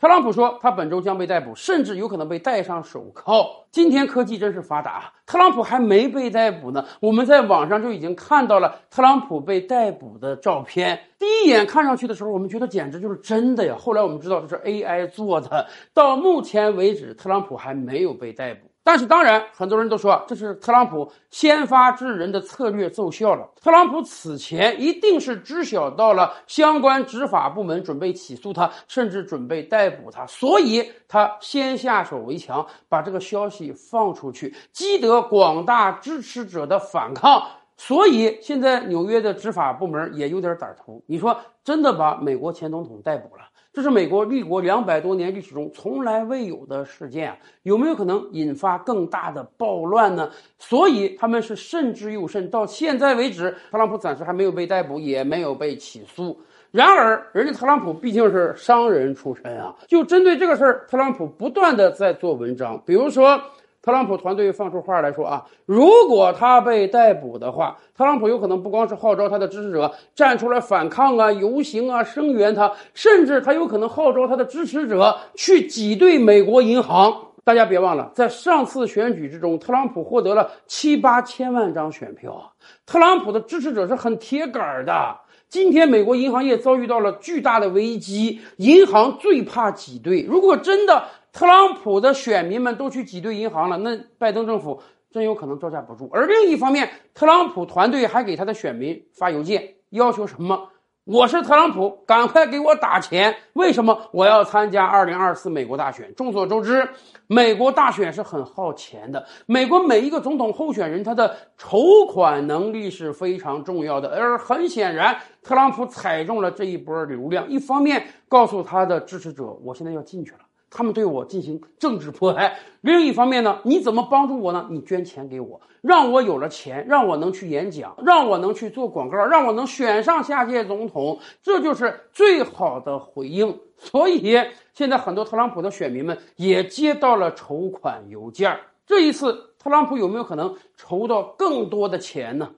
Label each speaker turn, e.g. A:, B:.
A: 特朗普说他本周将被逮捕，甚至有可能被戴上手铐。今天科技真是发达，特朗普还没被逮捕呢，我们在网上就已经看到了特朗普被逮捕的照片。第一眼看上去的时候，我们觉得简直就是真的呀。后来我们知道这是 AI 做的。到目前为止，特朗普还没有被逮捕。但是当然，很多人都说这是特朗普先发制人的策略奏效了。特朗普此前一定是知晓到了相关执法部门准备起诉他，甚至准备逮捕他，所以他先下手为强，把这个消息放出去，激得广大支持者的反抗。所以现在纽约的执法部门也有点胆头。你说真的把美国前总统逮捕了？这是美国立国两百多年历史中从来未有的事件啊，有没有可能引发更大的暴乱呢？所以他们是慎之又慎。到现在为止，特朗普暂时还没有被逮捕，也没有被起诉。然而，人家特朗普毕竟是商人出身啊，就针对这个事儿，特朗普不断的在做文章，比如说。特朗普团队放出话来说啊，如果他被逮捕的话，特朗普有可能不光是号召他的支持者站出来反抗啊、游行啊、声援他，甚至他有可能号召他的支持者去挤兑美国银行。大家别忘了，在上次选举之中，特朗普获得了七八千万张选票，特朗普的支持者是很铁杆的。今天美国银行业遭遇到了巨大的危机，银行最怕挤兑。如果真的，特朗普的选民们都去挤兑银行了，那拜登政府真有可能招架不住。而另一方面，特朗普团队还给他的选民发邮件，要求什么？我是特朗普，赶快给我打钱！为什么我要参加二零二四美国大选？众所周知，美国大选是很耗钱的。美国每一个总统候选人，他的筹款能力是非常重要的。而很显然，特朗普踩中了这一波流量。一方面告诉他的支持者，我现在要进去了。他们对我进行政治迫害。另一方面呢，你怎么帮助我呢？你捐钱给我，让我有了钱，让我能去演讲，让我能去做广告，让我能选上下届总统，这就是最好的回应。所以现在很多特朗普的选民们也接到了筹款邮件。这一次，特朗普有没有可能筹到更多的钱呢？